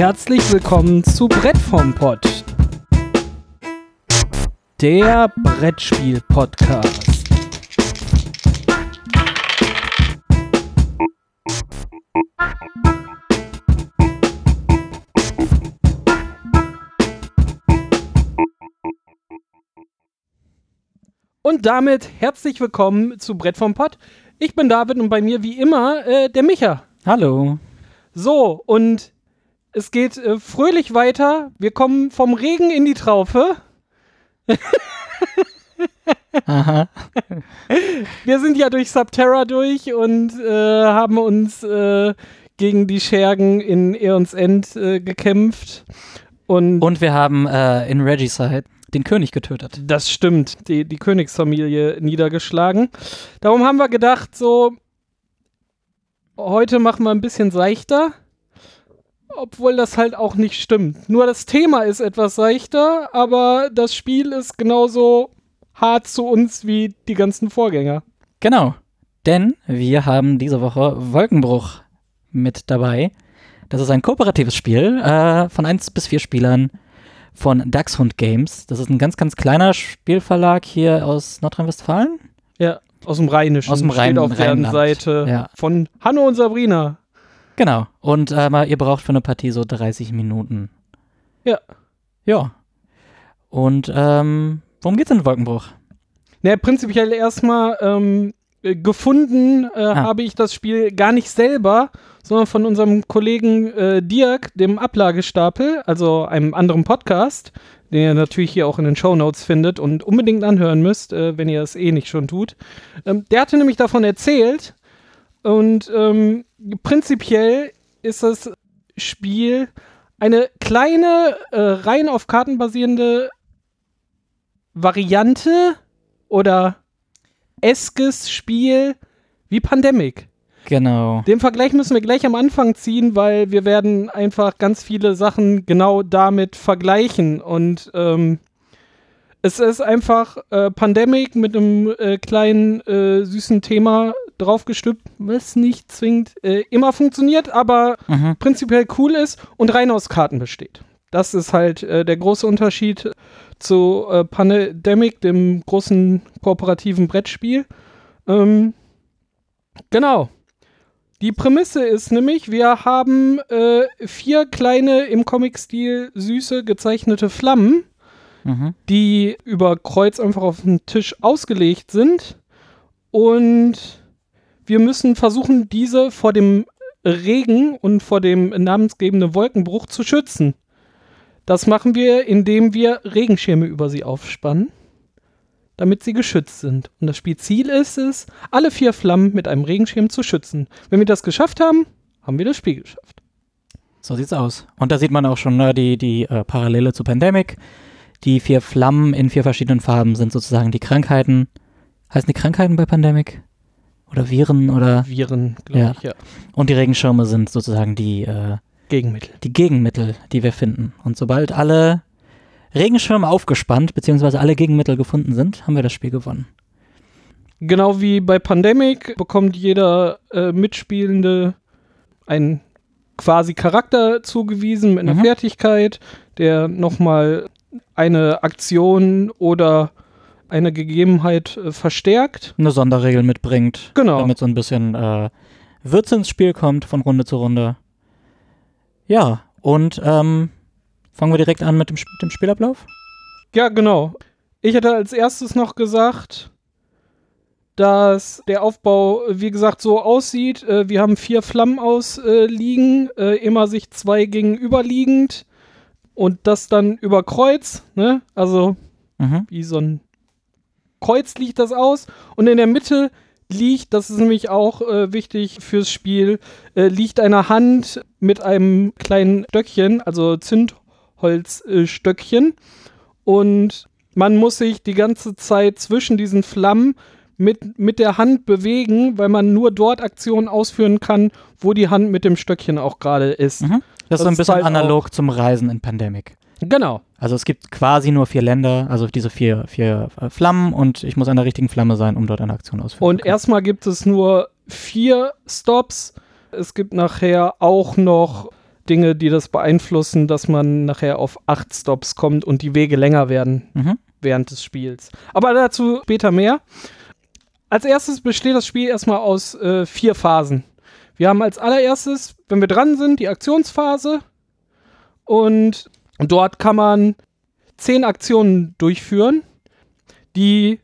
Herzlich willkommen zu Brett vom Pott. Der Brettspiel-Podcast. Und damit herzlich willkommen zu Brett vom Pott. Ich bin David und bei mir wie immer äh, der Micha. Hallo. So, und es geht äh, fröhlich weiter. Wir kommen vom Regen in die Traufe. Aha. Wir sind ja durch Subterra durch und äh, haben uns äh, gegen die Schergen in Eons End äh, gekämpft. Und, Und wir haben äh, in Regicide den König getötet. das stimmt, die, die Königsfamilie niedergeschlagen. Darum haben wir gedacht, so, heute machen wir ein bisschen seichter. Obwohl das halt auch nicht stimmt. Nur das Thema ist etwas seichter, aber das Spiel ist genauso hart zu uns wie die ganzen Vorgänger. Genau. Denn wir haben diese Woche Wolkenbruch mit dabei. Das ist ein kooperatives Spiel äh, von 1 bis 4 Spielern von Dachshund Games. Das ist ein ganz, ganz kleiner Spielverlag hier aus Nordrhein-Westfalen. Ja, aus dem Rheinischen. Aus dem Rhein- Steht auf deren Rheinland. Seite Ja. von Hanno und Sabrina. Genau. Und äh, ihr braucht für eine Partie so 30 Minuten. Ja. Ja. Und ähm, worum geht's in Wolkenbruch? Ne, prinzipiell erstmal ähm, äh, gefunden äh, Ah. habe ich das Spiel gar nicht selber, sondern von unserem Kollegen äh, Dirk, dem Ablagestapel, also einem anderen Podcast, den ihr natürlich hier auch in den Shownotes findet und unbedingt anhören müsst, äh, wenn ihr es eh nicht schon tut. Ähm, der hatte nämlich davon erzählt und ähm, prinzipiell ist das Spiel eine kleine, äh, rein auf Karten basierende Variante oder eskes Spiel wie Pandemic. Genau. Den Vergleich müssen wir gleich am Anfang ziehen, weil wir werden einfach ganz viele Sachen genau damit vergleichen. Und ähm, es ist einfach äh, Pandemic mit einem äh, kleinen äh, süßen Thema draufgestülpt, was nicht zwingend äh, immer funktioniert, aber Mhm. prinzipiell cool ist und rein aus Karten besteht. Das ist halt äh, der große Unterschied zu äh, Pandemic, dem großen kooperativen Brettspiel. Ähm, genau. Die Prämisse ist nämlich, wir haben äh, vier kleine im Comic-Stil süße gezeichnete Flammen, Mhm. die über Kreuz einfach auf den Tisch ausgelegt sind. Und wir müssen versuchen, diese vor dem Regen und vor dem namensgebenden Wolkenbruch zu schützen. Das machen wir, indem wir Regenschirme über sie aufspannen, damit sie geschützt sind. Und das Spielziel ist es, alle vier Flammen mit einem Regenschirm zu schützen. Wenn wir das geschafft haben, haben wir das Spiel geschafft. So sieht's aus. Und da sieht man auch schon ne, die, die äh, Parallele zu Pandemic. Die vier Flammen in vier verschiedenen Farben sind sozusagen die Krankheiten. Heißen die Krankheiten bei Pandemic? Oder Viren oder. Viren, glaube Ja. ich, ja. Und die Regenschirme sind sozusagen die, äh, Gegenmittel. die Gegenmittel, die wir finden. Und sobald alle Regenschirme aufgespannt, beziehungsweise alle Gegenmittel gefunden sind, haben wir das Spiel gewonnen. Genau wie bei Pandemic bekommt jeder äh, Mitspielende einen quasi Charakter zugewiesen mit einer Mhm. Fertigkeit, der nochmal eine Aktion oder eine Gegebenheit äh, verstärkt. Eine Sonderregel mitbringt, Genau. damit so ein bisschen äh, Würze ins Spiel kommt von Runde zu Runde. Ja, und ähm, fangen wir direkt an mit dem, Sp- dem Spielablauf? Ja, genau. Ich hätte als erstes noch gesagt, dass der Aufbau, äh, wie gesagt, so aussieht. Äh, wir haben vier Flammen ausliegen, äh, immer sich zwei gegenüberliegend und das dann über Kreuz, ne? Also Mhm. wie so ein Kreuz liegt das aus und in der Mitte liegt, das ist nämlich auch äh, wichtig fürs Spiel, äh, liegt eine Hand mit einem kleinen Stöckchen, also Zündholzstöckchen äh, und man muss sich die ganze Zeit zwischen diesen Flammen mit, mit der Hand bewegen, weil man nur dort Aktionen ausführen kann, wo die Hand mit dem Stöckchen auch gerade ist. Mhm. Das, Das ist so ein bisschen halt analog zum Reisen in Pandemic. Genau. Also es gibt quasi nur vier Länder, also diese vier, vier äh, Flammen und ich muss an der richtigen Flamme sein, um dort eine Aktion auszuführen. Und erstmal gibt es nur vier Stops. Es gibt nachher auch noch Dinge, die das beeinflussen, dass man nachher auf acht Stops kommt und die Wege länger werden Mhm. während des Spiels. Aber dazu später mehr. Als erstes besteht das Spiel erstmal aus äh, vier Phasen. Wir haben als allererstes, wenn wir dran sind, die Aktionsphase. Und dort kann man zehn Aktionen durchführen, die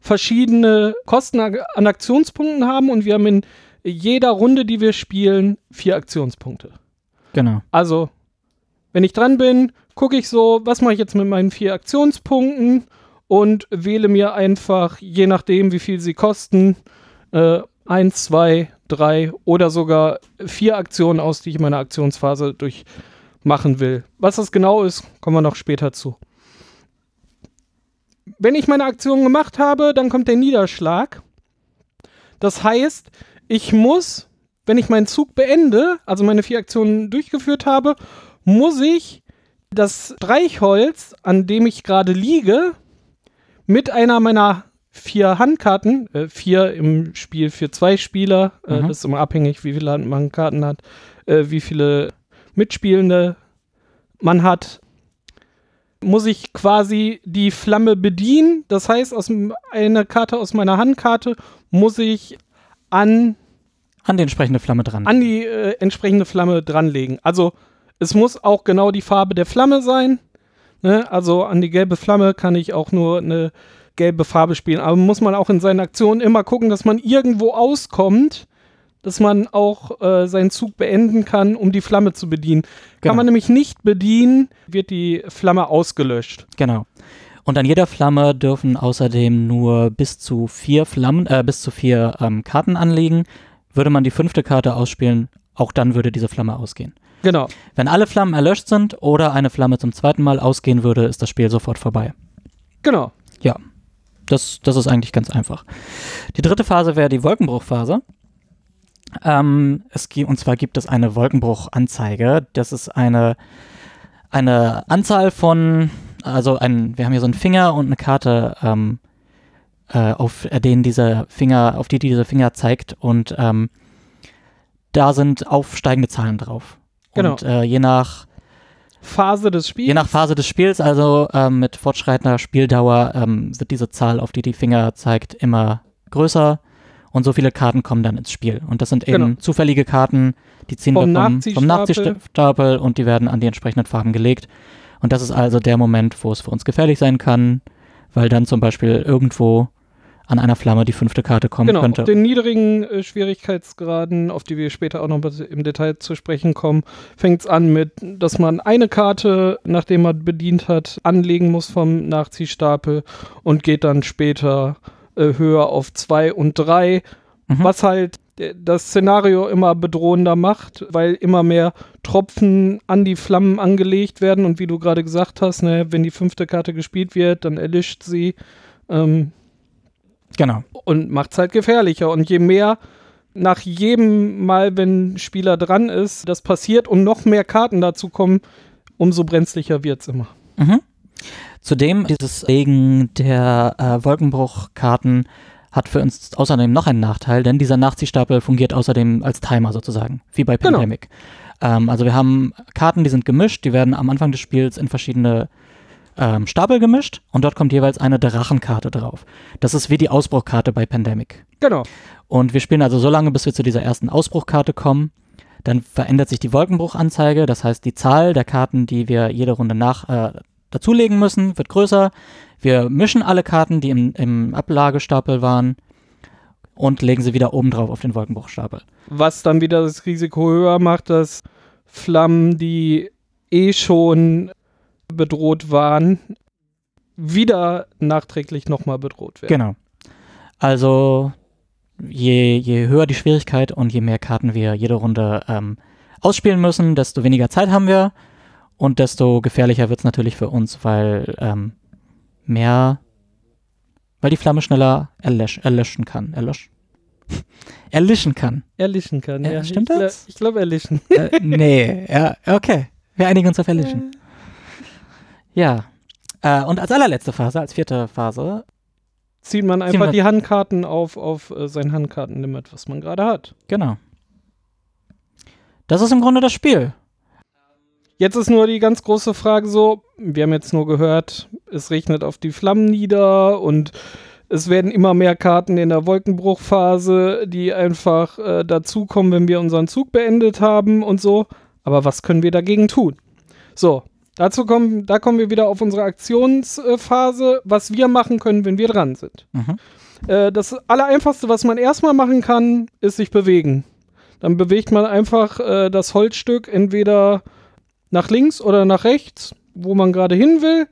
verschiedene Kosten an Aktionspunkten haben. Und wir haben in jeder Runde, die wir spielen, vier Aktionspunkte. Genau. Also, wenn ich dran bin, gucke ich so, was mache ich jetzt mit meinen vier Aktionspunkten und wähle mir einfach, je nachdem, wie viel sie kosten, äh, eins, zwei, drei oder sogar vier Aktionen aus, die ich in meiner Aktionsphase durchmachen will. Was das genau ist, kommen wir noch später zu. Wenn ich meine Aktion gemacht habe, dann kommt der Niederschlag. Das heißt, ich muss, wenn ich meinen Zug beende, also meine vier Aktionen durchgeführt habe, muss ich das Streichholz, an dem ich gerade liege, mit einer meiner vier Handkarten, äh, vier im Spiel für zwei Spieler, äh, Mhm. das ist immer abhängig, wie viele Hand- man Karten hat, äh, wie viele Mitspielende man hat, muss ich quasi die Flamme bedienen. Das heißt, aus m- eine Karte aus meiner Handkarte muss ich an An die entsprechende Flamme dran. an die äh, entsprechende Flamme dranlegen. Also es muss auch genau die Farbe der Flamme sein. Ne? Also an die gelbe Flamme kann ich auch nur eine gelbe Farbe spielen. Aber muss man auch in seinen Aktionen immer gucken, dass man irgendwo auskommt, dass man auch äh, seinen Zug beenden kann, um die Flamme zu bedienen. Genau. Kann man nämlich nicht bedienen, wird die Flamme ausgelöscht. Genau. Und an jeder Flamme dürfen außerdem nur bis zu vier Flammen, äh, bis zu vier ähm, Karten anliegen. Würde man die fünfte Karte ausspielen, auch dann würde diese Flamme ausgehen. Genau. Wenn alle Flammen erlöscht sind oder eine Flamme zum zweiten Mal ausgehen würde, ist das Spiel sofort vorbei. Genau. Ja, das, das ist eigentlich ganz einfach. Die dritte Phase wäre die Wolkenbruchphase. Ähm, es, gi- und zwar gibt es eine Wolkenbruchanzeige. Das ist eine, eine Anzahl von, also ein, wir haben hier so einen Finger und eine Karte, ähm, äh, auf denen dieser Finger, auf die dieser Finger zeigt und ähm, da sind aufsteigende Zahlen drauf. Genau. Und äh, je nach Phase des Spiels. Je nach Phase des Spiels, also ähm, mit fortschreitender Spieldauer, ähm, wird diese Zahl, auf die die Finger zeigt, immer größer und so viele Karten kommen dann ins Spiel. Und das sind eben Genau. zufällige Karten, die ziehen Vom wir vom, vom Nachziehstapel. Und die werden an die entsprechenden Farben gelegt. Und das ist also der Moment, wo es für uns gefährlich sein kann, weil dann zum Beispiel irgendwo an einer Flamme die fünfte Karte kommen Genau, könnte. auf den niedrigen äh, Schwierigkeitsgraden, auf die wir später auch noch im Detail zu sprechen kommen, fängt es an mit, dass man eine Karte, nachdem man bedient hat, anlegen muss vom Nachziehstapel und geht dann später äh, höher auf zwei und drei, Mhm. was halt äh, das Szenario immer bedrohender macht, weil immer mehr Tropfen an die Flammen angelegt werden und wie du gerade gesagt hast, ne, wenn die fünfte Karte gespielt wird, dann erlischt sie. Ähm, Genau. und macht es halt gefährlicher. Und je mehr nach jedem Mal, wenn ein Spieler dran ist, das passiert und noch mehr Karten dazu kommen, umso brenzlicher wird es immer. Mhm. Zudem, dieses Legen der äh, Wolkenbruchkarten hat für uns außerdem noch einen Nachteil, denn dieser Nachziehstapel fungiert außerdem als Timer sozusagen, wie bei Genau. Pandemic. Ähm, also wir haben Karten, die sind gemischt, die werden am Anfang des Spiels in verschiedene ähm, Stapel gemischt und dort kommt jeweils eine Drachenkarte drauf. Das ist wie die Ausbruchkarte bei Pandemic. Genau. Und wir spielen also so lange, bis wir zu dieser ersten Ausbruchkarte kommen. Dann verändert sich die Wolkenbruchanzeige, das heißt, die Zahl der Karten, die wir jede Runde nach äh, dazulegen müssen, wird größer. Wir mischen alle Karten, die im, im Ablagestapel waren, und legen sie wieder oben drauf auf den Wolkenbruchstapel. Was dann wieder das Risiko höher macht, dass Flammen, die eh schon bedroht waren, wieder nachträglich nochmal bedroht werden. Genau. Also je, je höher die Schwierigkeit und je mehr Karten wir jede Runde ähm, ausspielen müssen, desto weniger Zeit haben wir und desto gefährlicher wird es natürlich für uns, weil ähm, mehr, weil die Flamme schneller erlösch, erlöschen kann. Erlösch? erlischen kann. Erlischen kann, Ja, ja. stimmt ich, das? Ich glaube, erlischen. äh, nee, ja, okay. Wir einigen uns auf erlischen. Ja. Äh, und als allerletzte Phase, als vierte Phase, Zieht man einfach die Handkarten auf, auf äh, sein Handkartenlimit, was man gerade hat. Genau. Das ist im Grunde das Spiel. Jetzt ist nur die ganz große Frage so, wir haben jetzt nur gehört, es regnet auf die Flammen nieder und es werden immer mehr Karten in der Wolkenbruchphase, die einfach äh, dazukommen, wenn wir unseren Zug beendet haben und so. Aber was können wir dagegen tun? So, dazu kommen, da kommen wir wieder auf unsere Aktionsphase, was wir machen können, wenn wir dran sind. Mhm. Äh, das Allereinfachste, was man erstmal machen kann, ist sich bewegen. Dann bewegt man einfach äh, das Holzstück entweder nach links oder nach rechts, wo man gerade hin will,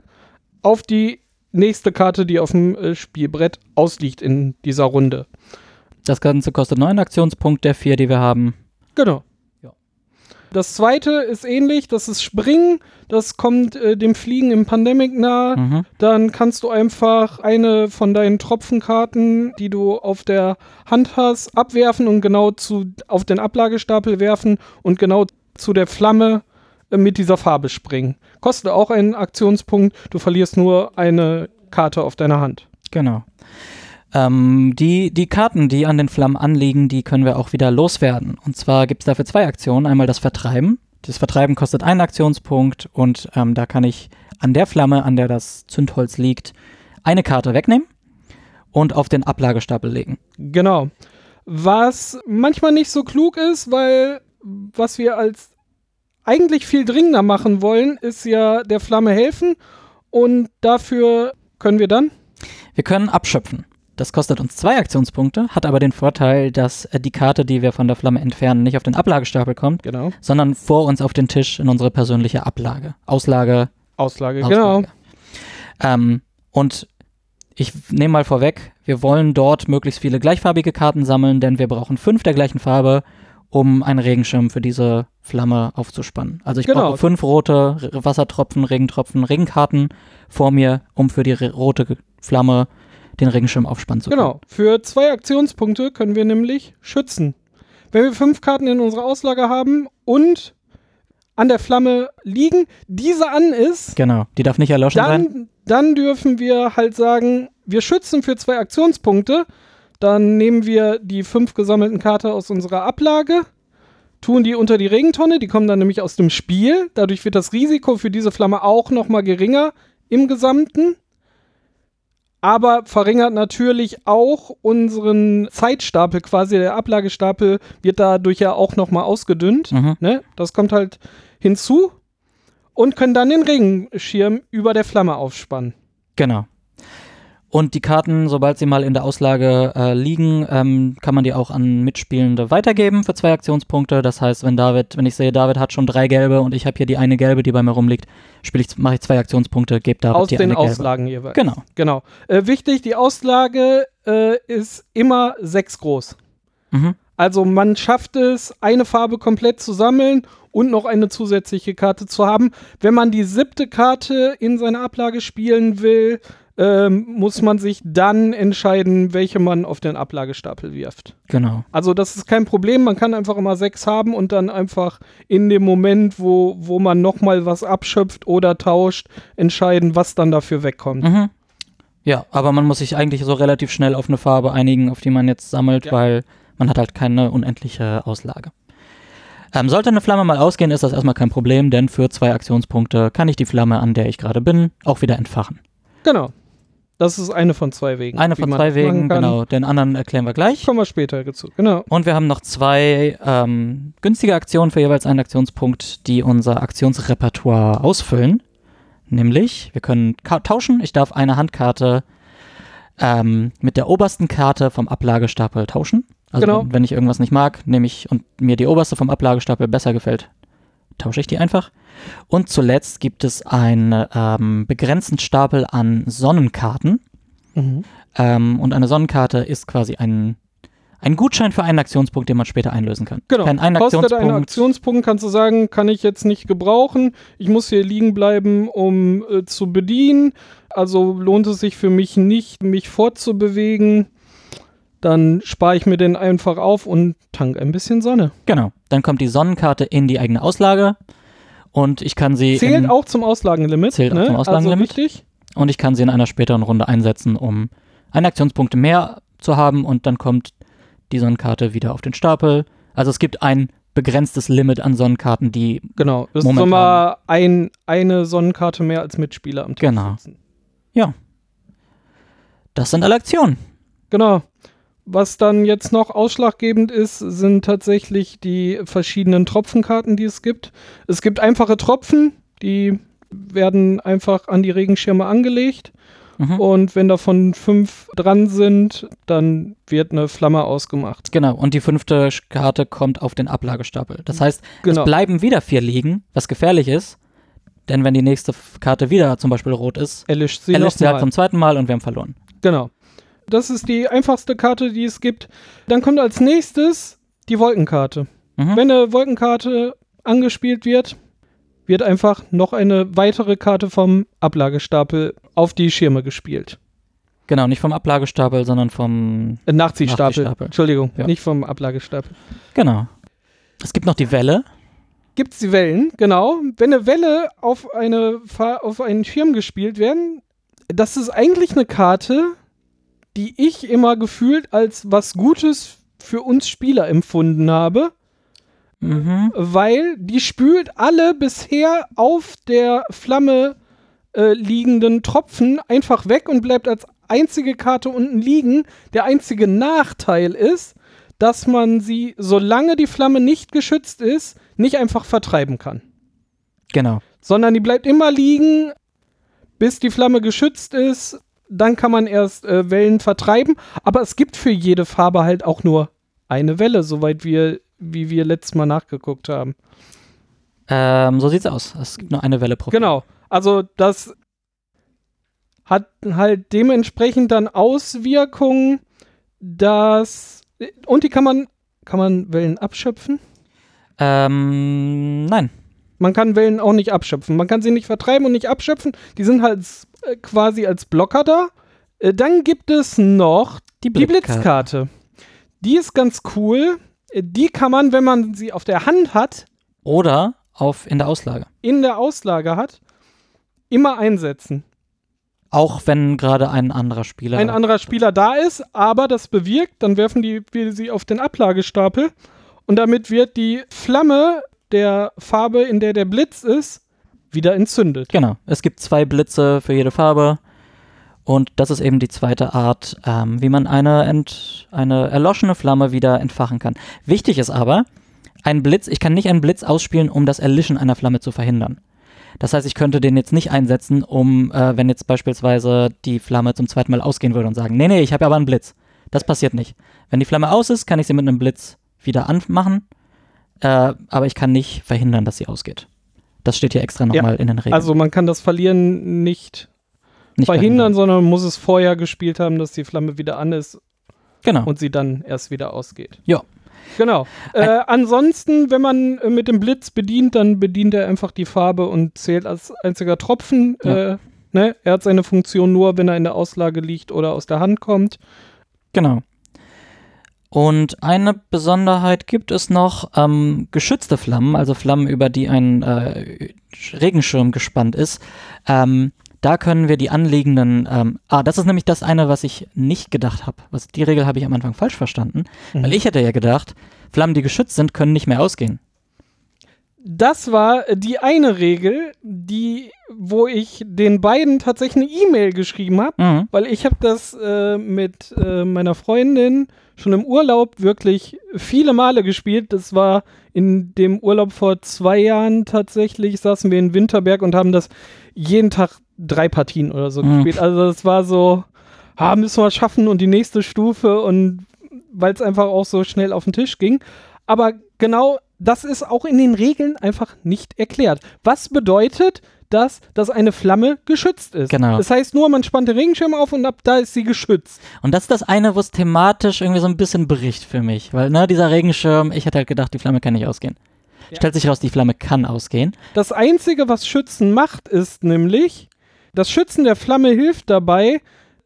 auf die nächste Karte, die auf dem äh, Spielbrett ausliegt in dieser Runde. Das Ganze kostet neun Aktionspunkte der vier, die wir haben. Genau. Ja. Das zweite ist ähnlich, das ist Springen. Das kommt äh, dem Fliegen im Pandemic nahe. Mhm. Dann kannst du einfach eine von deinen Tropfenkarten, die du auf der Hand hast, abwerfen und genau zu, auf den Ablagestapel werfen und genau zu der Flamme mit dieser Farbe springen. Kostet auch einen Aktionspunkt. Du verlierst nur eine Karte auf deiner Hand. Genau. Ähm, die, die Karten, die an den Flammen anliegen, die können wir auch wieder loswerden. Und zwar gibt es dafür zwei Aktionen. Einmal das Vertreiben. Das Vertreiben kostet einen Aktionspunkt und ähm, da kann ich an der Flamme, an der das Zündholz liegt, eine Karte wegnehmen und auf den Ablagestapel legen. Genau. Was manchmal nicht so klug ist, weil was wir als eigentlich viel dringender machen wollen, ist ja der Flamme helfen und dafür können wir dann Wir können abschöpfen. Das kostet uns zwei Aktionspunkte, hat aber den Vorteil, dass äh, die Karte, die wir von der Flamme entfernen, nicht auf den Ablagestapel kommt, genau sondern vor uns auf den Tisch in unsere persönliche Ablage. Auslage, Auslage, genau Auslage. Ähm, und ich nehme mal vorweg, wir wollen dort möglichst viele gleichfarbige Karten sammeln, denn wir brauchen fünf der gleichen Farbe, um einen Regenschirm für diese Flamme aufzuspannen. Also ich Genau. brauche fünf rote Wassertropfen, Regentropfen, Regenkarten vor mir, um für die rote Flamme den Regenschirm aufspannen zu können. Genau. Für zwei Aktionspunkte können wir nämlich schützen. Wenn wir fünf Karten in unserer Auslage haben und an der Flamme liegen, diese an ist, Genau, die darf nicht erloschen sein. dann, dann dürfen wir halt sagen, wir schützen für zwei Aktionspunkte. Dann nehmen wir die fünf gesammelten Karten aus unserer Ablage, tun die unter die Regentonne, die kommen dann nämlich aus dem Spiel. Dadurch wird das Risiko für diese Flamme auch nochmal geringer im Gesamten. Aber verringert natürlich auch unseren Zeitstapel, quasi der Ablagestapel wird dadurch ja auch nochmal ausgedünnt. Mhm. Ne? Das kommt halt hinzu und können dann den Regenschirm über der Flamme aufspannen. Genau. Und die Karten, sobald sie mal in der Auslage äh, liegen, ähm, kann man die auch an Mitspielende weitergeben für zwei Aktionspunkte. Das heißt, wenn David, wenn ich sehe, David hat schon drei gelbe und ich habe hier die eine gelbe, die bei mir rumliegt, spiele ich, mache ich zwei Aktionspunkte, gebe David Aus die den eine gelbe. Auslagen jeweils. Genau. Genau. Äh, wichtig, die Auslage äh, ist immer sechs groß. Mhm. Also man schafft es, eine Farbe komplett zu sammeln und noch eine zusätzliche Karte zu haben. Wenn man die siebte Karte in seiner Ablage spielen will, ähm, muss man sich dann entscheiden, welche man auf den Ablagestapel wirft. Genau. Also das ist kein Problem, man kann einfach immer sechs haben und dann einfach in dem Moment, wo, wo man nochmal was abschöpft oder tauscht, entscheiden, was dann dafür wegkommt. Mhm. Ja, aber man muss sich eigentlich so relativ schnell auf eine Farbe einigen, auf die man jetzt sammelt, Ja. weil man hat halt keine unendliche Auslage. Ähm, sollte eine Flamme mal ausgehen, ist das erstmal kein Problem, denn für zwei Aktionspunkte kann ich die Flamme, an der ich gerade bin, auch wieder entfachen. Genau. Das ist eine von zwei Wegen. Eine von zwei Wegen, genau. Den anderen erklären wir gleich. Kommen wir später dazu. Genau. Und wir haben noch zwei ähm, günstige Aktionen für jeweils einen Aktionspunkt, die unser Aktionsrepertoire ausfüllen. Nämlich, wir können tauschen. Ich darf eine Handkarte ähm, mit der obersten Karte vom Ablagestapel tauschen. Also Genau. wenn ich irgendwas nicht mag, nehme ich und mir die oberste vom Ablagestapel besser gefällt, tausche ich die einfach. Und zuletzt gibt es einen ähm, begrenzten Stapel an Sonnenkarten. Ähm, und eine Sonnenkarte ist quasi ein, ein Gutschein für einen Aktionspunkt, den man später einlösen kann. Genau. Einen Kostet Aktionspunkt, einen Aktionspunkt, kannst du sagen, kann ich jetzt nicht gebrauchen. Ich muss hier liegen bleiben, um äh, zu bedienen. Also lohnt es sich für mich nicht, mich fortzubewegen. Dann spare ich mir den einfach auf und tank ein bisschen Sonne. Genau. Dann kommt die Sonnenkarte in die eigene Auslage und ich kann sie Zählt in, auch zum Auslagenlimit. Zählt auch ne? zum Auslagenlimit. Also wichtig. und ich kann sie in einer späteren Runde einsetzen, um einen Aktionspunkt mehr zu haben und dann kommt die Sonnenkarte wieder auf den Stapel. Also es gibt ein begrenztes Limit an Sonnenkarten, die Genau. Es ist immer ein, eine Sonnenkarte mehr als Mitspieler am Tisch Genau. sitzen. das sind alle Aktionen. Genau. Was dann jetzt noch ausschlaggebend ist, sind tatsächlich die verschiedenen Tropfenkarten, die es gibt. Es gibt einfache Tropfen, die werden einfach an die Regenschirme angelegt. Mhm. Und wenn davon fünf dran sind, dann wird eine Flamme ausgemacht. Genau, und die fünfte Karte kommt auf den Ablagestapel. Das heißt, Genau. es bleiben wieder vier liegen, was gefährlich ist, denn wenn die nächste Karte wieder zum Beispiel rot ist, Erlischt sie erlischt sie halt zum zweiten Mal und wir haben verloren. Genau. Das ist die einfachste Karte, die es gibt. Dann kommt als nächstes die Wolkenkarte. Mhm. Wenn eine Wolkenkarte angespielt wird, wird einfach noch eine weitere Karte vom Ablagestapel auf die Schirme gespielt. Genau, nicht vom Ablagestapel, sondern vom. Äh, Nachziehstapel. Nachziehstapel. Entschuldigung, Ja. nicht vom Ablagestapel. Genau. Es gibt noch die Welle. Gibt es die Wellen, genau. Wenn eine Welle auf, eine, auf einen Schirm gespielt werden, das ist eigentlich eine Karte, die ich immer gefühlt als was Gutes für uns Spieler empfunden habe. Mhm. weil die spült alle bisher auf der Flamme äh, liegenden Tropfen einfach weg und bleibt als einzige Karte unten liegen. Der einzige Nachteil ist, dass man sie, solange die Flamme nicht geschützt ist, nicht einfach vertreiben kann. Genau. Sondern die bleibt immer liegen, bis die Flamme geschützt ist. Dann kann man erst äh, Wellen vertreiben. Aber es gibt für jede Farbe halt auch nur eine Welle, soweit wir, wie wir letztes Mal nachgeguckt haben. Ähm, so sieht's aus. Es gibt nur eine Welle pro. Genau. Also das hat halt dementsprechend dann Auswirkungen, dass und die kann man kann man Wellen abschöpfen? Ähm, nein. Man kann Wellen auch nicht abschöpfen. Man kann sie nicht vertreiben und nicht abschöpfen. Die sind halt äh, quasi als Blocker da. Äh, dann gibt es noch Die die Blitzkarte. Die ist ganz cool. Äh, Die kann man, wenn man sie auf der Hand hat, Oder auf in der Auslage. in der Auslage hat, immer einsetzen. Auch wenn gerade ein anderer Spieler. ein anderer Spieler da ist, aber das bewirkt, dann werfen die, wir sie auf den Ablagestapel und damit wird die Flamme der Farbe, in der der Blitz ist, wieder entzündet. Genau. Es gibt zwei Blitze für jede Farbe. Und das ist eben die zweite Art, ähm, wie man eine, ent, eine erloschene Flamme wieder entfachen kann. Wichtig ist aber, ein Blitz, ich kann nicht einen Blitz ausspielen, um das Erlischen einer Flamme zu verhindern. Das heißt, ich könnte den jetzt nicht einsetzen, um, äh, wenn jetzt beispielsweise die Flamme zum zweiten Mal ausgehen würde und sagen, nee, nee, ich habe aber einen Blitz. Das passiert nicht. Wenn die Flamme aus ist, kann ich sie mit einem Blitz wieder anmachen, äh, aber ich kann nicht verhindern, dass sie ausgeht. Das steht hier extra nochmal in den Regeln. Also man kann das Verlieren nicht, Nicht verhindern, sondern man muss es vorher gespielt haben, dass die Flamme wieder an ist Genau. und sie dann erst wieder ausgeht. Ja. Genau. Äh, ansonsten, wenn man äh, mit dem Blitz bedient, dann bedient er einfach die Farbe und zählt als einziger Tropfen. Ja. Äh, ne? Er hat seine Funktion nur, wenn er in der Auslage liegt oder aus der Hand kommt. Genau. Und eine Besonderheit gibt es noch, ähm, geschützte Flammen, also Flammen, über die ein äh, Regenschirm gespannt ist. Ähm, da können wir die anliegenden, ähm, ah, das ist nämlich das eine, was ich nicht gedacht habe. Was Die Regel habe ich am Anfang falsch verstanden, weil ich hätte ja gedacht, Flammen, die geschützt sind, können nicht mehr ausgehen. Das war äh, die eine Regel, die, wo ich den beiden tatsächlich eine E-Mail geschrieben habe, Mhm. weil ich habe das äh, mit äh, meiner Freundin schon im Urlaub wirklich viele Male gespielt. Das war in dem Urlaub vor zwei Jahren tatsächlich, saßen wir in Winterberg und haben das jeden Tag drei Partien oder so Mhm. gespielt. Also es war so, ah, müssen wir schaffen und die nächste Stufe und weil es einfach auch so schnell auf den Tisch ging. Aber genau das ist auch in den Regeln einfach nicht erklärt. Was bedeutet das, dass eine Flamme geschützt ist? Genau. Das heißt nur, man spannt den Regenschirm auf und ab da ist sie geschützt. Und das ist das eine, wo es thematisch irgendwie so ein bisschen bricht für mich. Weil, ne, dieser Regenschirm, ich hätte halt gedacht, die Flamme kann nicht ausgehen. Ja. Stellt sich raus, die Flamme kann ausgehen. Das Einzige, was Schützen macht, ist nämlich, das Schützen der Flamme hilft dabei,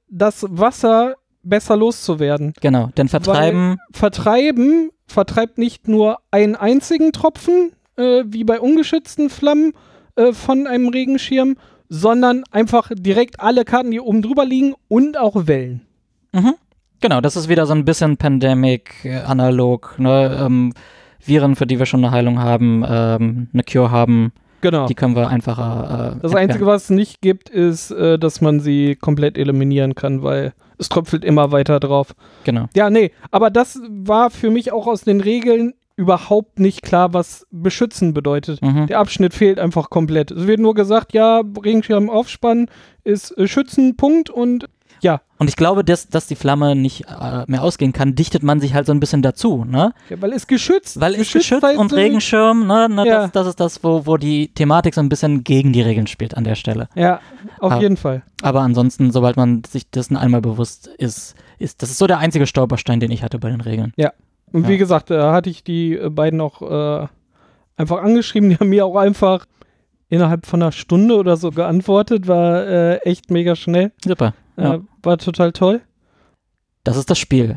das Wasser besser loszuwerden. Genau, denn vertreiben, Vertreiben vertreibt nicht nur einen einzigen Tropfen, äh, wie bei ungeschützten Flammen äh, von einem Regenschirm, sondern einfach direkt alle Karten, die oben drüber liegen und auch Wellen. Mhm. Genau, das ist wieder so ein bisschen Pandemic, äh, analog. Ne? Ähm, Viren, für die wir schon eine Heilung haben, ähm, eine Cure haben, Genau. die können wir einfacher. Äh, Das. Einzige, was es nicht gibt, ist, äh, dass man sie komplett eliminieren kann, weil es tröpfelt immer weiter drauf. Genau. Ja, nee, aber das war für mich auch aus den Regeln überhaupt nicht klar, was beschützen bedeutet. Mhm. Der Abschnitt fehlt einfach komplett. Es wird nur gesagt, ja, Regenschirm aufspannen ist äh, Schützen, Punkt und ja, Und ich glaube, dass, dass die Flamme nicht äh, mehr ausgehen kann, dichtet man sich halt so ein bisschen dazu, ne? ja weil es geschützt. Weil ist geschützt heißt und Regenschirm, ne? ne Ja. das, das ist das, wo, wo die Thematik so ein bisschen gegen die Regeln spielt an der Stelle. Ja, auf Ah. jeden Fall. Aber ansonsten, sobald man sich dessen einmal bewusst ist, ist das ist so der einzige Stolperstein, den ich hatte bei den Regeln. Und Ja. wie gesagt, da hatte ich die äh, beiden auch äh, einfach angeschrieben. Die haben mir auch einfach innerhalb von einer Stunde oder so geantwortet. War äh, echt mega schnell. Super. Äh, Ja. War total toll. Das ist das Spiel.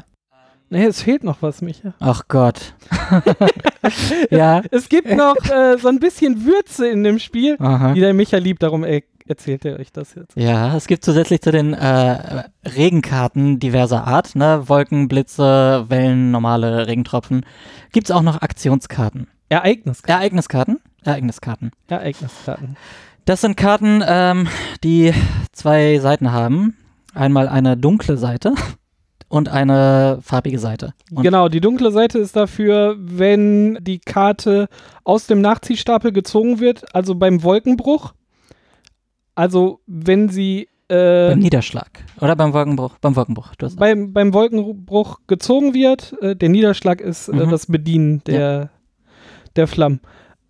Nee, es fehlt noch was, Micha. Ach Gott. ja. Es gibt noch äh, so ein bisschen Würze in dem Spiel, Aha. die der Micha liebt. Darum er erzählt er euch das jetzt. Ja, es gibt zusätzlich zu den äh, Regenkarten diverser Art, ne? Wolken, Blitze, Wellen, normale Regentropfen, gibt es auch noch Aktionskarten. Ereigniskarten. Ereigniskarten? Ereigniskarten. Ereigniskarten. Das sind Karten, ähm, die zwei Seiten haben. Einmal eine dunkle Seite und eine farbige Seite. Und Genau, die dunkle Seite ist dafür, wenn die Karte aus dem Nachziehstapel gezogen wird, also beim Wolkenbruch. Also wenn sie äh, beim Niederschlag. Oder beim Wolkenbruch. Beim Wolkenbruch. Du hast beim, beim Wolkenbruch gezogen wird, äh, der Niederschlag ist äh, Mhm. das Bedienen der, der Flammen.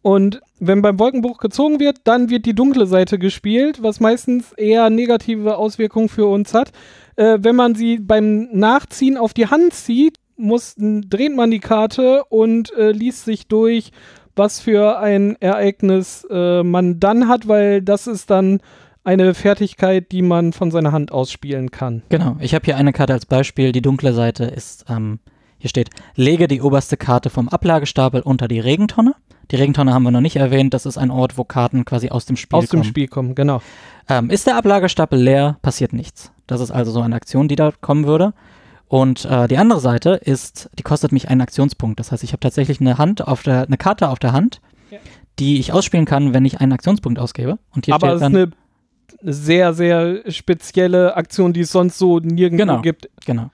Und wenn beim Wolkenbruch gezogen wird, dann wird die dunkle Seite gespielt, was meistens eher negative Auswirkungen für uns hat. Äh, wenn man sie beim Nachziehen auf die Hand zieht, muss, dreht man die Karte und äh, liest sich durch, was für ein Ereignis äh, man dann hat, weil das ist dann eine Fertigkeit, die man von seiner Hand aus spielen kann. Genau, ich habe hier eine Karte als Beispiel. Die dunkle Seite ist, ähm, hier steht, lege die oberste Karte vom Ablagestapel unter die Regentonne. Die Regentonne haben wir noch nicht erwähnt. Das ist ein Ort, wo Karten quasi aus dem Spiel aus kommen. dem Spiel kommen, genau. Ähm, ist der Ablagestapel leer, passiert nichts. Das ist also so eine Aktion, die da kommen würde. Und äh, die andere Seite ist, die kostet mich einen Aktionspunkt. Das heißt, ich habe tatsächlich eine Hand auf der, eine Karte auf der Hand, Ja. die ich ausspielen kann, wenn ich einen Aktionspunkt ausgebe. Und hier Aber steht es ist dann, eine sehr, sehr spezielle Aktion, die es sonst so nirgendwo Genau. gibt. Genau.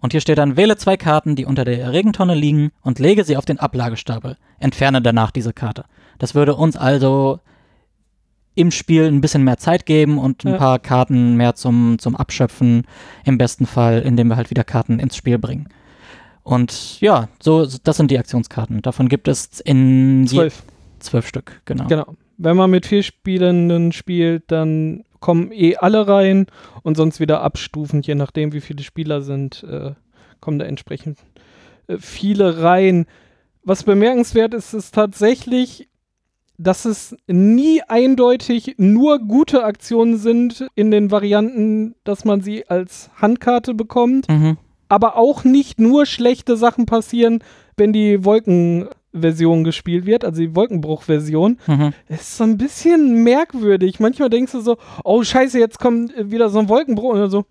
Und hier steht dann, wähle zwei Karten, die unter der Regentonne liegen und lege sie auf den Ablagestapel. Entferne danach diese Karte. Das würde uns also im Spiel ein bisschen mehr Zeit geben und ein Ja. paar Karten mehr zum, zum Abschöpfen. Im besten Fall, indem wir halt wieder Karten ins Spiel bringen. Und ja, so, das sind die Aktionskarten. Davon gibt es in Zwölf. zwölf Stück, genau. Genau. Wenn man mit vier Spielenden spielt, dann kommen eh alle rein und sonst wieder abstufend, je nachdem, wie viele Spieler sind, äh, kommen da entsprechend äh, viele rein. Was bemerkenswert ist, ist tatsächlich, dass es nie eindeutig nur gute Aktionen sind in den Varianten, dass man sie als Handkarte bekommt. Mhm. aber auch nicht nur schlechte Sachen passieren, wenn die Wolkenversion gespielt wird, also die Wolkenbruch-Version. Mhm. Es ist so ein bisschen merkwürdig. Manchmal denkst du so, oh scheiße, jetzt kommt wieder so ein Wolkenbruch und dann so,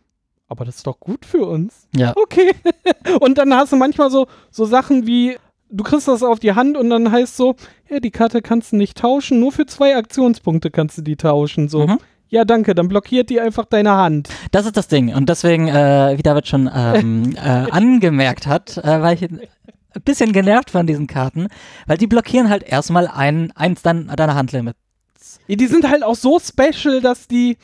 aber das ist doch gut für uns. Ja. Okay. und dann hast du manchmal so, so Sachen wie, du kriegst das auf die Hand und dann heißt so, ja, die Karte kannst du nicht tauschen, nur für zwei Aktionspunkte kannst du die tauschen. So, Mhm. ja, danke, dann blockiert die einfach deine Hand. Das ist das Ding. Und deswegen, äh, wie David schon ähm, äh, angemerkt hat, äh, war ich ein bisschen genervt von diesen Karten, weil die blockieren halt erstmal ein, eins dann deiner Handlimit. Ja, die sind halt auch so special, dass die,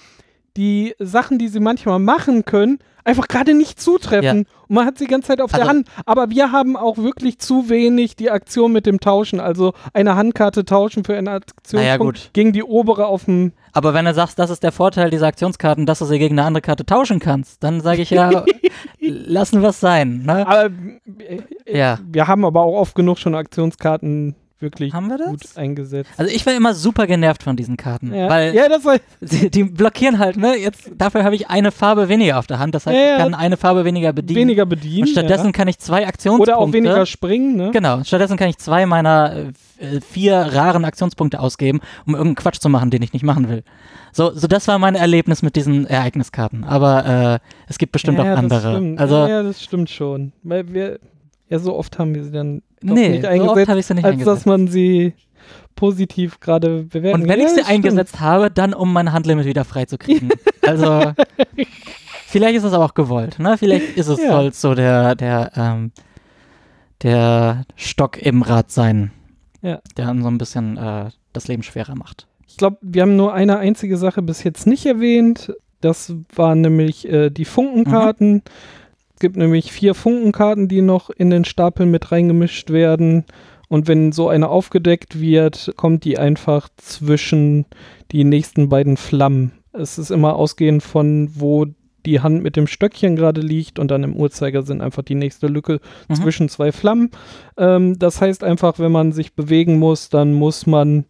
die Sachen, die sie manchmal machen können, einfach gerade nicht zutreffen. Und man hat sie die ganze Zeit auf der Also- Hand. Aber wir haben auch wirklich zu wenig die Aktion mit dem Tauschen. Also eine Handkarte tauschen für eine Aktion gut. gegen die obere auf dem. Aber wenn du sagst, das ist der Vorteil dieser Aktionskarten, dass du sie gegen eine andere Karte tauschen kannst, dann sage ich ja, lassen wir es sein. Ne? Aber äh, Ja. wir haben aber auch oft genug schon Aktionskarten wirklich Haben wir das? gut eingesetzt. Also ich war immer super genervt von diesen Karten, Ja, weil ja das war, sie, die blockieren halt, ne? Jetzt dafür habe ich eine Farbe weniger auf der Hand, das heißt, Ja, ja. ich kann eine Farbe weniger bedienen. weniger bedienen. und stattdessen ja. kann ich zwei Aktionspunkte Oder auch weniger springen, ne? Genau, stattdessen kann ich zwei meiner äh, äh, vier raren Aktionspunkte ausgeben, um irgendeinen Quatsch zu machen, den ich nicht machen will. So, so das war mein Erlebnis mit diesen Ereigniskarten. Aber äh, es gibt bestimmt ja, auch andere. stimmt. Also ja, ja, das stimmt schon. Weil wir, Ja, so oft haben wir sie dann Nee, nicht so oft eingesetzt, habe ich sie nicht als eingesetzt. dass man sie positiv gerade bewerten Und wenn kann. ich Ja, sie stimmt. eingesetzt habe, dann um mein Handlimit wieder freizukriegen. also, vielleicht ist es aber auch gewollt, ne? Vielleicht ist es Ja. soll so der, der, ähm, der Stock im Rad sein. Ja. Der dann so ein bisschen äh, das Leben schwerer macht. Ich glaube, wir haben nur eine einzige Sache bis jetzt nicht erwähnt. Das waren nämlich äh, die Funkenkarten. Es gibt nämlich vier Funkenkarten, die noch in den Stapel mit reingemischt werden. Und wenn so eine aufgedeckt wird, kommt die einfach zwischen die nächsten beiden Flammen. Es ist immer ausgehend von, wo die Hand mit dem Stöckchen gerade liegt und dann im Uhrzeigersinn einfach die nächste Lücke Mhm. zwischen zwei Flammen. Ähm, das heißt einfach, wenn man sich bewegen muss, dann muss man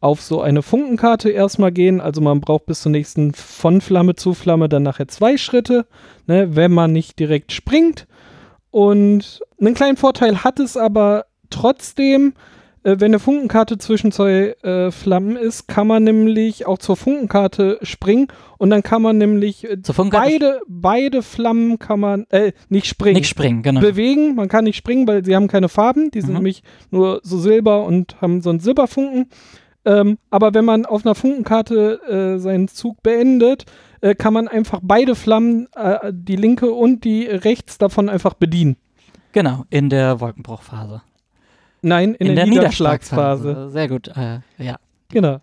auf so eine Funkenkarte erstmal gehen. Also man braucht bis zur nächsten von Flamme zu Flamme dann nachher zwei Schritte, ne, wenn man nicht direkt springt. Und einen kleinen Vorteil hat es aber trotzdem, äh, wenn eine Funkenkarte zwischen zwei äh, Flammen ist, kann man nämlich auch zur Funkenkarte springen und dann kann man nämlich äh, beide, beide Flammen kann man, äh, nicht springen Nicht springen, genau. bewegen. Man kann nicht springen, weil sie haben keine Farben. Die sind Mhm. nämlich nur so silber und haben so einen Silberfunken. Ähm, aber wenn man auf einer Funkenkarte äh, seinen Zug beendet, äh, kann man einfach beide Flammen, äh, die linke und die rechts davon einfach bedienen. Genau, in der Wolkenbruchphase. Nein, in, der, Niederschlagsphase. Sehr gut, äh, ja. Genau.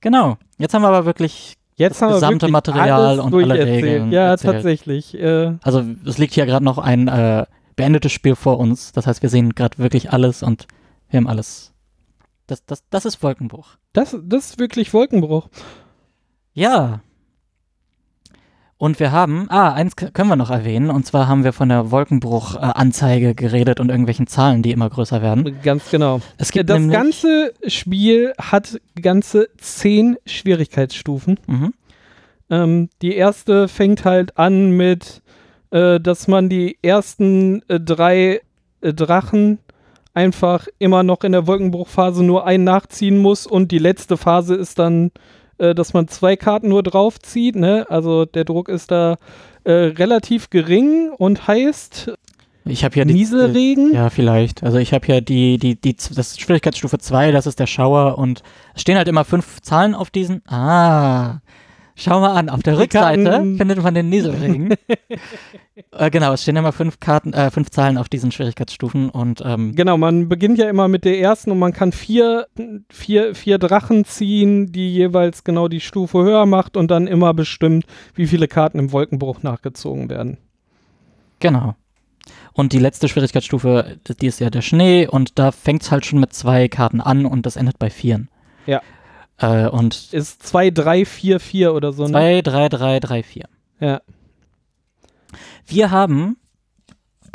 Genau. Jetzt haben wir aber wirklich, Jetzt Das haben wir gesamte wirklich Material alles und alle. Regeln Ja, erzählt. tatsächlich. Äh, also es liegt hier gerade noch ein äh, beendetes Spiel vor uns. Das heißt, wir sehen gerade wirklich alles und wir haben alles. Das, das, das ist Wolkenbruch. das, das ist wirklich Wolkenbruch. Ja. Und wir haben, ah, eins können wir noch erwähnen, und zwar haben wir von der Wolkenbruch-Anzeige geredet und irgendwelchen Zahlen, die immer größer werden. Ganz genau. Es gibt das ganze Spiel hat ganze zehn Schwierigkeitsstufen. Mhm. Ähm, die erste fängt halt an mit, äh, dass man die ersten äh, drei äh, Drachen einfach immer noch in der Wolkenbruchphase nur einen nachziehen muss und die letzte Phase ist dann, äh, dass man zwei Karten nur draufzieht. Ne? Also der Druck ist da äh, relativ gering und heißt Ich habe ja die. Nieselregen. Ja, vielleicht. Also ich habe ja die, die, die, das ist Schwierigkeitsstufe 2, das ist der Schauer und es stehen halt immer fünf Zahlen auf diesen. Ah. Schau mal an, auf der Rückseite Karten- findet man den Nieselregen. äh, genau, es stehen immer fünf Karten, äh, fünf Zahlen auf diesen Schwierigkeitsstufen und ähm, Genau, man beginnt ja immer mit der ersten und man kann vier, vier, vier Drachen ziehen, die jeweils genau die Stufe höher macht und dann immer bestimmt, wie viele Karten im Wolkenbruch nachgezogen werden. genau. Und die letzte Schwierigkeitsstufe, die ist ja der Schnee und da fängt es halt schon mit zwei Karten an und das endet bei vieren. Ja. Äh, und Ist 2, 3, 4, 4 oder so. Ne? zwei, drei, drei, drei, vier. Ja. Wir haben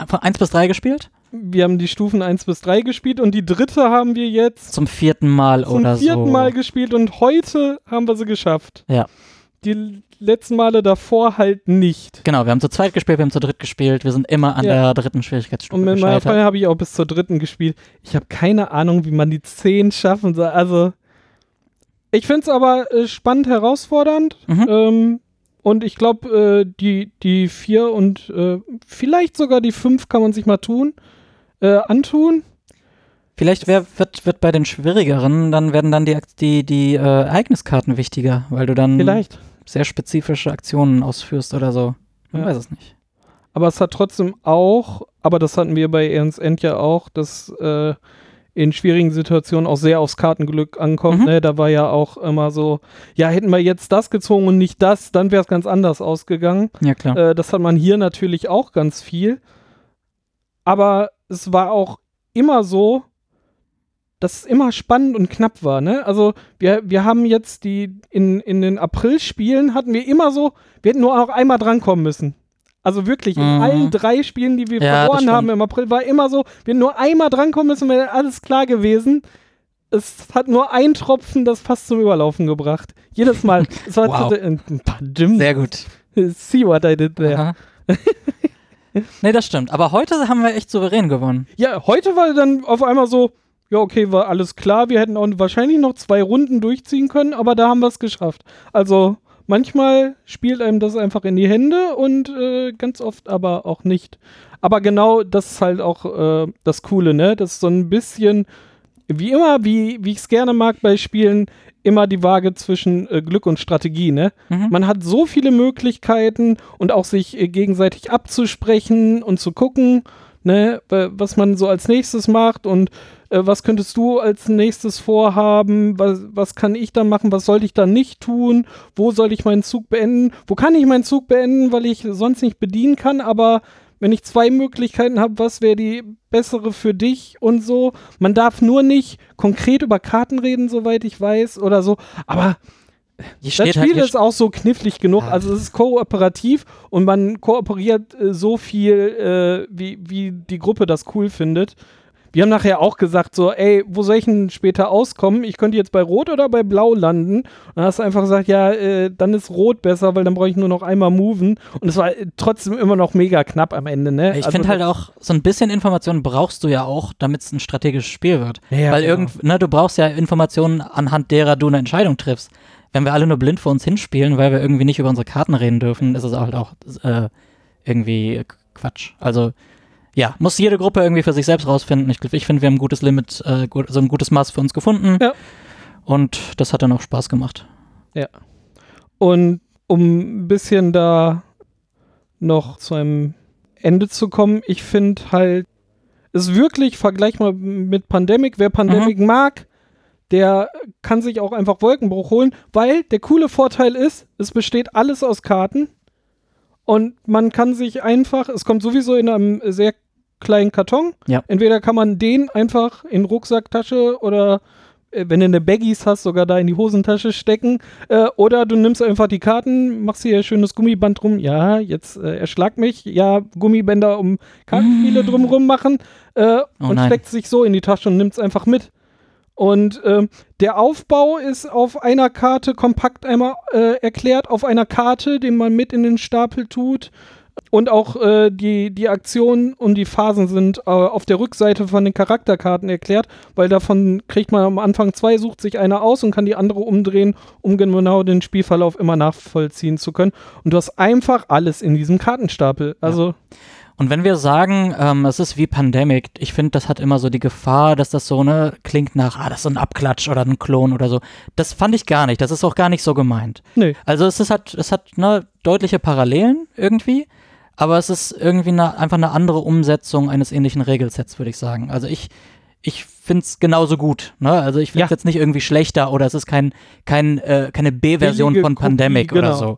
von 1 bis 3 gespielt, Wir haben die Stufen 1 bis 3 gespielt und die dritte haben wir jetzt zum vierten Mal zum oder vierten so. Mal gespielt und heute haben wir sie geschafft. Ja. Die letzten Male davor halt nicht. Genau, wir haben zu zweit gespielt, wir haben zu dritt gespielt, wir sind immer an Ja. der dritten Schwierigkeitsstufe Und meiner gescheitert. Freundin habe ich auch bis zur dritten gespielt. Ich habe keine Ahnung, wie man die 10 schaffen soll. Also, ich finde es aber äh, spannend, herausfordernd. Mhm. Ähm, und ich glaube, äh, die, die 4 und äh, vielleicht sogar die 5 kann man sich mal tun, äh, antun. Vielleicht wär, wird, wird bei den schwierigeren, dann werden dann die, die, die äh, Ereigniskarten wichtiger, weil du dann Vielleicht. sehr spezifische Aktionen ausführst oder so. Man Ja. weiß es nicht. Aber es hat trotzdem auch, aber das hatten wir bei Ernst End ja auch, dass äh, in schwierigen Situationen auch sehr aufs Kartenglück ankommt. Mhm. Ne? Da war ja auch immer so, ja, hätten wir jetzt das gezogen und nicht das, dann wäre es ganz anders ausgegangen. Ja, klar. Äh, das hat man hier natürlich auch ganz viel. Aber es war auch immer so, dass es immer spannend und knapp war. Ne? Also wir, wir haben jetzt die, in, in den April-Spielen hatten wir immer so, wir hätten nur auch einmal drankommen müssen. Also wirklich, in Mhm. allen drei Spielen, die wir Ja, verloren haben im April, war immer so, hätten nur einmal drankommen müssen, wäre alles klar gewesen. Es hat nur ein Tropfen das fast zum Überlaufen gebracht. Jedes Mal. Es war Wow. zu- ein paar Dim- Sehr gut. See what I did there. Nee, das stimmt. Aber heute haben wir echt souverän gewonnen. Ja, heute war dann auf einmal so, ja, okay, war alles klar. Wir hätten auch wahrscheinlich noch zwei Runden durchziehen können, aber da haben wir es geschafft. Also Manchmal spielt einem das einfach in die Hände und äh, ganz oft aber auch nicht. Aber genau das ist halt auch äh, das Coole, ne? Das ist so ein bisschen, wie immer, wie, wie ich es gerne mag bei Spielen, immer die Waage zwischen äh, Glück und Strategie, ne? Mhm. Man hat so viele Möglichkeiten und auch sich äh, gegenseitig abzusprechen und zu gucken, ne, wa- was man so als nächstes macht und äh, was könntest du als nächstes vorhaben, was, was kann ich dann machen, was sollte ich dann nicht tun, wo soll ich meinen Zug beenden, wo kann ich meinen Zug beenden, weil ich sonst nicht bedienen kann, aber wenn ich zwei Möglichkeiten habe, was wäre die bessere für dich und so. Man darf nur nicht konkret über Karten reden, soweit ich weiß, oder so. Aber das halt, Spiel hier ist auch so knifflig genug. Ja. Also es ist kooperativ und man kooperiert äh, so viel, äh, wie, wie die Gruppe das cool findet. Wir haben nachher auch gesagt, so, ey, wo soll ich denn später auskommen? Ich könnte jetzt bei Rot oder bei Blau landen. Und dann hast du einfach gesagt, ja, äh, dann ist Rot besser, weil dann brauche ich nur noch einmal moven. Und es war äh, trotzdem immer noch mega knapp am Ende, ne? Ich Also finde halt auch, so ein bisschen Informationen brauchst du ja auch, damit es ein strategisches Spiel wird. Ja, Weil genau. irgend, ne, du brauchst ja Informationen, anhand derer du eine Entscheidung triffst. Wenn wir alle nur blind vor uns hinspielen, weil wir irgendwie nicht über unsere Karten reden dürfen, ist es halt auch äh, irgendwie Quatsch. Also ja, muss jede Gruppe irgendwie für sich selbst rausfinden. Ich, ich finde, wir haben ein gutes Limit, äh, gut, so ein gutes Maß für uns gefunden. Ja. Und das hat dann auch Spaß gemacht. Und um ein bisschen da noch zu einem Ende zu kommen, ich finde halt, es ist wirklich, vergleich mal mit Pandemic, wer Pandemic mag, der kann sich auch einfach Wolkenbruch holen, weil der coole Vorteil ist, es besteht alles aus Karten und man kann sich einfach, es kommt sowieso in einem sehr kleinen Karton. Ja. Entweder kann man den einfach in Rucksacktasche oder äh, wenn du eine Baggies hast, sogar da in die Hosentasche stecken. Äh, oder du nimmst einfach die Karten, machst hier ein schönes Gummiband drum. Ja, jetzt äh, erschlag mich. Ja, Gummibänder um Kartenspiele drumrum machen. Äh, Oh und nein. steckt sich so in die Tasche und nimmt es einfach mit. Und ähm, der Aufbau ist auf einer Karte kompakt einmal äh, erklärt, auf einer Karte, den man mit in den Stapel tut. Und auch äh, die, die Aktionen und die Phasen sind äh, auf der Rückseite von den Charakterkarten erklärt, weil davon kriegt man am Anfang zwei, sucht sich eine aus und kann die andere umdrehen, um genau den Spielverlauf immer nachvollziehen zu können. Und du hast einfach alles in diesem Kartenstapel. Also, Und wenn wir sagen, ähm, es ist wie Pandemic, ich finde, das hat immer so die Gefahr, dass das so ne klingt nach, ah, das ist ein Abklatsch oder ein Klon oder so. Das fand ich gar nicht. Das ist auch gar nicht so gemeint. nee. Also es ist halt, es hat ne, deutliche Parallelen irgendwie, aber es ist irgendwie eine, einfach eine andere Umsetzung eines ähnlichen Regelsets, würde ich sagen. Also ich, ich finde es genauso gut. Ne? Also ich finde es Ja. jetzt nicht irgendwie schlechter oder es ist kein, kein, äh, keine B-Version von Kopie, Pandemic oder genau. so.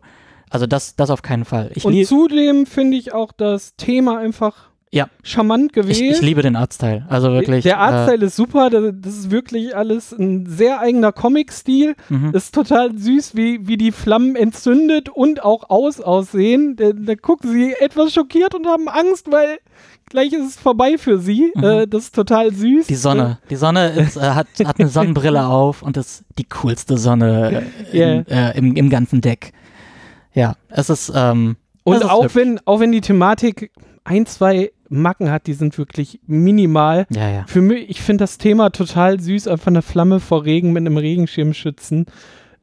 Also das, das auf keinen Fall. Ich, Und zudem finde ich auch das Thema einfach Ja. charmant gewählt. ich, ich liebe den Artstyle. Also wirklich. Der äh, Artstyle ist super, das, ist wirklich alles ein sehr eigener Comic-Stil. mhm. Ist total süß, wie, wie die Flammen entzündet und auch aus aussehen. Da, da gucken sie etwas schockiert und haben Angst, weil gleich ist es vorbei für sie. Mhm. Äh, das ist total süß. Die Sonne. Die Sonne ist, äh, hat, hat eine Sonnenbrille auf und ist die coolste Sonne äh, Yeah. in, äh, im, im ganzen Deck. Ja, es ist. Ähm, Und auch hübsch. wenn, auch wenn die Thematik ein, zwei Macken hat, die sind wirklich minimal. Ja, ja. Für mich, ich finde das Thema total süß, einfach eine Flamme vor Regen mit einem Regenschirm schützen.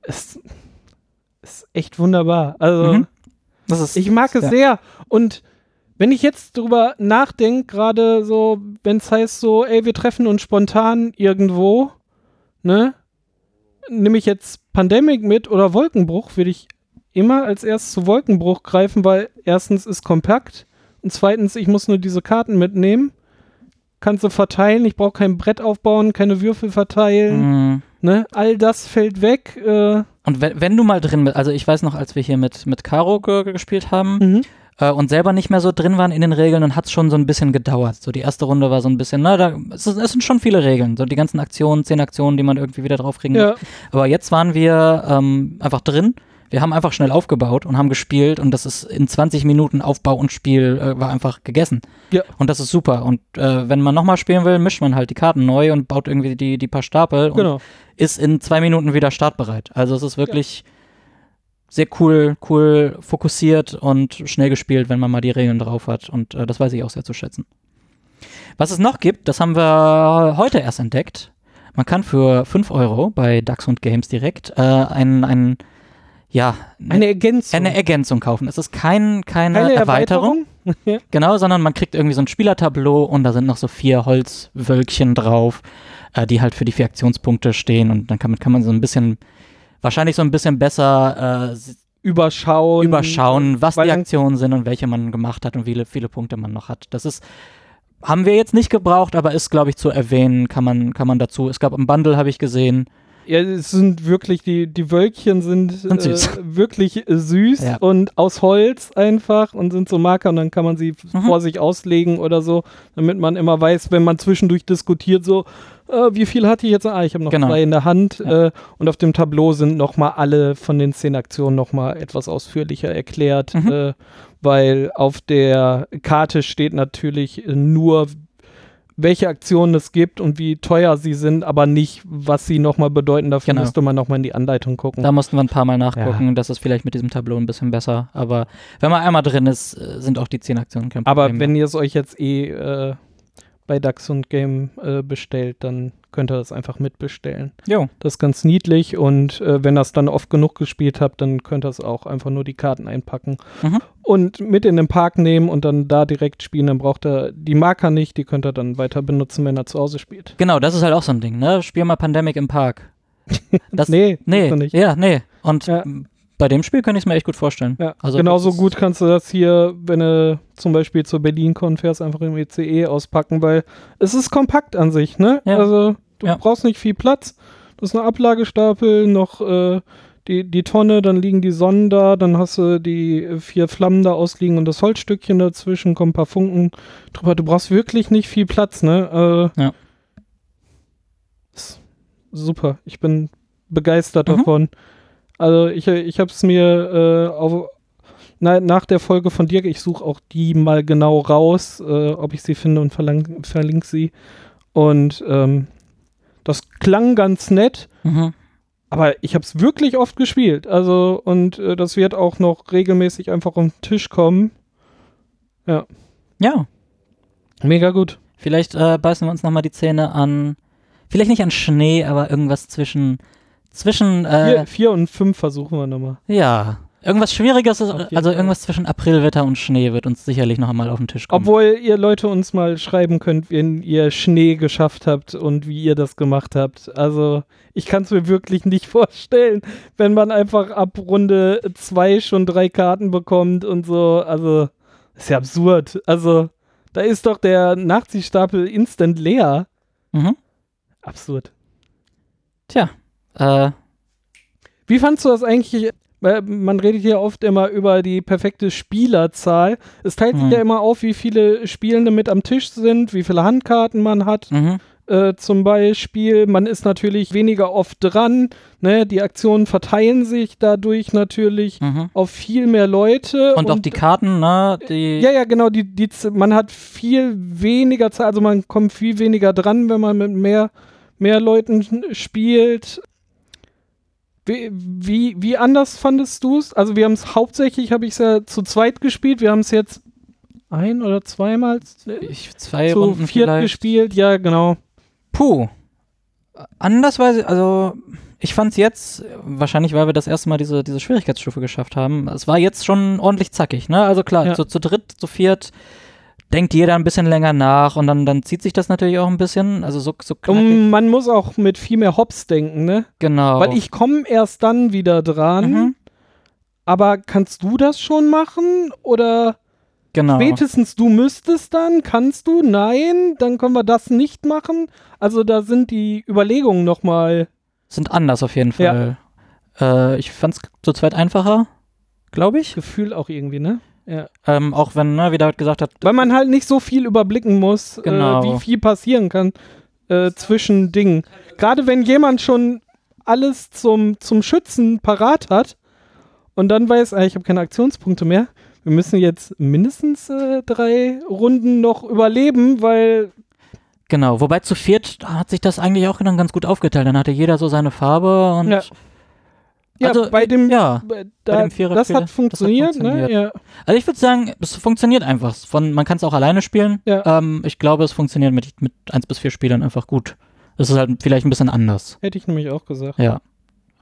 Es ist echt wunderbar. Also, Mhm. Das ist, ich mag es ja. sehr. Und wenn ich jetzt drüber nachdenke, gerade so, wenn es heißt so, ey, wir treffen uns spontan irgendwo, ne? Nehme ich jetzt Pandemic mit oder Wolkenbruch, würde ich immer als erstes zu Wolkenbruch greifen, weil erstens ist kompakt und zweitens, ich muss nur diese Karten mitnehmen. Kannst du verteilen, ich brauche kein Brett aufbauen, keine Würfel verteilen, Mhm. ne? All das fällt weg. Äh, Und wenn, wenn du mal drin bist, also ich weiß noch, als wir hier mit, mit Caro ge gespielt haben mhm. äh, und selber nicht mehr so drin waren in den Regeln, dann hat es schon so ein bisschen gedauert. So die erste Runde war so ein bisschen, na, da, es, es sind schon viele Regeln. So die ganzen Aktionen, zehn Aktionen, die man irgendwie wieder draufkriegen muss. Ja, Aber jetzt waren wir ähm, einfach drin. Wir haben einfach schnell aufgebaut und haben gespielt und das ist in 20 Minuten Aufbau und Spiel äh, war einfach gegessen. Ja. Und das ist super. Und äh, wenn man nochmal spielen will, mischt man halt die Karten neu und baut irgendwie die, die paar Stapel und genau. ist in zwei Minuten wieder startbereit. Also es ist wirklich sehr cool, cool fokussiert und schnell gespielt, wenn man mal die Regeln drauf hat. Und äh, das weiß ich auch sehr zu schätzen. Was es noch gibt, das haben wir heute erst entdeckt. Man kann für 5 Euro bei Ducks und Games direkt äh, ein, ein ja, Eine Ergänzung. eine Ergänzung kaufen. Es ist kein, keine, Keine Erweiterung. ja. Genau, sondern man kriegt irgendwie so ein Spielertableau und da sind noch so vier Holzwölkchen drauf, äh, die halt für die vier Aktionspunkte stehen und dann kann man, kann man so ein bisschen, wahrscheinlich so ein bisschen besser äh, Überschauen. überschauen, was die Aktionen sind und welche man gemacht hat und wie viele, viele Punkte man noch hat. Das ist, haben wir jetzt nicht gebraucht, aber ist, glaube ich, zu erwähnen, kann man, kann man dazu. Es gab im Bundle, habe ich gesehen. Ja, es sind wirklich, die, die Wölkchen sind. Äh, wirklich äh, süß Ja. und aus Holz einfach und sind so Marker und dann kann man sie Mhm. vor sich auslegen oder so, damit man immer weiß, wenn man zwischendurch diskutiert, so, äh, wie viel hatte ich jetzt? Ah, ich habe noch Genau. zwei in der Hand Ja. äh, und auf dem Tableau sind nochmal alle von den zehn Aktionen nochmal etwas ausführlicher erklärt, Mhm. äh, weil auf der Karte steht natürlich nur, welche Aktionen es gibt und wie teuer sie sind, aber nicht, was sie nochmal bedeuten. Dafür Genau. müsste man nochmal in die Anleitung gucken. Da mussten wir ein paar Mal nachgucken. Das ist vielleicht mit diesem Tableau ein bisschen besser. Aber wenn man einmal drin ist, äh, sind auch die zehn Aktionen kein aber Problem. wenn ihr es euch jetzt eh äh, bei DAX und Game äh, bestellt, dann könnt ihr das einfach mitbestellen. Jo. Das ist ganz niedlich und äh, wenn ihr es dann oft genug gespielt habt, dann könnt ihr es auch einfach nur die Karten einpacken Mhm. Und mit in den Park nehmen und dann da direkt spielen. Dann braucht ihr die Marker nicht, die könnt ihr dann weiter benutzen, wenn ihr zu Hause spielt. Genau, das ist halt auch so ein Ding, ne? Spiel mal Pandemic im Park. Das, nee, nee, nicht. ja, nee. Und Ja. bei dem Spiel könnte ich es mir echt gut vorstellen. Ja, Also genauso gut kannst du das hier, wenn du zum Beispiel zur Berlin-Con fährst, einfach im ECE auspacken, weil es ist kompakt an sich, ne? Ja. Also du brauchst nicht viel Platz. Das ist eine Ablagestapel, noch äh, die, die Tonne, dann liegen die Sonnen da, dann hast du die vier Flammen da ausliegen und das Holzstückchen dazwischen, kommen ein paar Funken drüber. Du brauchst wirklich nicht viel Platz, ne? Äh, Ja. super. Ich bin begeistert Mhm. davon. Also ich, ich habe es mir äh, auf, na, nach der Folge von Dirk, ich suche auch die mal genau raus, äh, ob ich sie finde und verlinke sie. Und ähm, das klang ganz nett, Mhm. Aber ich habe es wirklich oft gespielt. Also und äh, das wird auch noch regelmäßig einfach auf den Tisch kommen. Ja, Mega gut. vielleicht äh, beißen wir uns nochmal die Zähne an, vielleicht nicht an Schnee, aber irgendwas zwischen, zwischen, äh, Vier, vier und fünf versuchen wir nochmal. ja, irgendwas Schwieriges, ist, also irgendwas zwischen Aprilwetter und Schnee wird uns sicherlich noch einmal auf den Tisch kommen. Obwohl ihr Leute uns mal schreiben könnt, wenn ihr Schnee geschafft habt und wie ihr das gemacht habt. Also ich kann es mir wirklich nicht vorstellen, wenn man einfach ab Runde zwei schon drei Karten bekommt und so. Also ist ja absurd. Also da ist doch der Nachziehstapel instant leer. Mhm. Absurd. Tja, äh, Wie fandst du das eigentlich? Man redet hier oft immer über die perfekte Spielerzahl. Es teilt sich Hm. ja immer auf, wie viele Spielende mit am Tisch sind, wie viele Handkarten man hat. mhm. äh, zum Beispiel. Man ist natürlich weniger oft dran. Ne? Die Aktionen verteilen sich dadurch natürlich Mhm. auf viel mehr Leute. Und, auch die Karten, ne, die, Ja, ja, genau. Die, die, man hat viel weniger Zeit, also man kommt viel weniger dran, wenn man mit mehr, mehr Leuten spielt. Wie, wie, wie anders fandest du es? Also wir haben es hauptsächlich, habe ich es ja zu zweit gespielt. Wir haben es jetzt ein oder zweimal ich, zwei zu Runden viert vielleicht. gespielt. Ja, genau. Puh. Anders weiß ich, also ich fand's jetzt, wahrscheinlich weil wir das erste Mal diese, diese Schwierigkeitsstufe geschafft haben, es war jetzt schon ordentlich zackig, ne? Also klar, Ja. zu, zu dritt, zu viert denkt jeder ein bisschen länger nach und dann, dann zieht sich das natürlich auch ein bisschen, also so, so. Und man muss auch mit viel mehr Hops denken, ne? genau. Weil ich komme erst dann wieder dran. Mhm. Aber kannst du das schon machen? Oder genau. spätestens du müsstest dann? Kannst du? Nein, dann können wir das nicht machen. Also da sind die Überlegungen nochmal. Sind anders auf jeden Ja. Fall. Äh, ich fand's zu zweit einfacher, glaube ich. Gefühl auch irgendwie, ne? Ja. Ähm, auch wenn, ne, wie David gesagt hat, Weil man halt nicht so viel überblicken muss, Genau. äh, wie viel passieren kann äh, zwischen Dingen. Gerade wenn jemand schon alles zum, zum Schützen parat hat und dann weiß, ah, ich habe keine Aktionspunkte mehr. Wir müssen jetzt mindestens äh, drei Runden noch überleben, weil genau, wobei zu viert hat sich das eigentlich auch dann ganz gut aufgeteilt. Dann hatte jeder so seine Farbe und Ja. Ja, Also, bei dem, ja, bei, bei da, dem Viererspieler, das das hat hat funktioniert, ne? Ja. Also ich würde sagen, es funktioniert einfach. Von, man kann es auch alleine spielen. Ja. Ähm, ich glaube, es funktioniert mit, mit 1 bis 4 Spielern einfach gut. Es ist halt vielleicht ein bisschen anders. Hätte ich nämlich auch gesagt. Ja.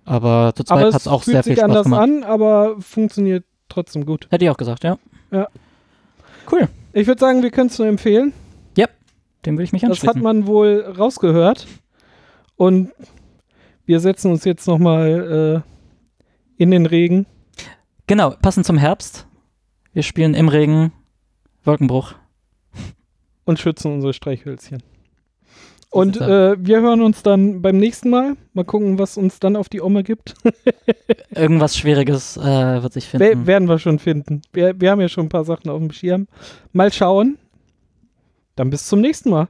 Aber zu zweit hat es auch sehr viel Spaß anders gemacht. an, aber funktioniert trotzdem gut. Hätte ich auch gesagt, ja. Ja. Cool. Ich würde sagen, wir können es nur empfehlen. Dem würde ich mich Das anschließen. hat man wohl rausgehört. Und wir setzen uns jetzt nochmal äh, in den Regen. genau, passend zum Herbst. Wir spielen im Regen Wolkenbruch. und schützen unsere Streichhölzchen. Und äh, wir hören uns dann beim nächsten Mal. Mal gucken, was uns dann auf die Omme gibt. Irgendwas Schwieriges äh, wird sich finden. werden wir schon finden. Wir, wir haben ja schon ein paar Sachen auf dem Schirm. Mal schauen. Dann bis zum nächsten Mal.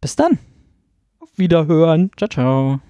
Bis dann. Auf Wiederhören. Ciao, ciao.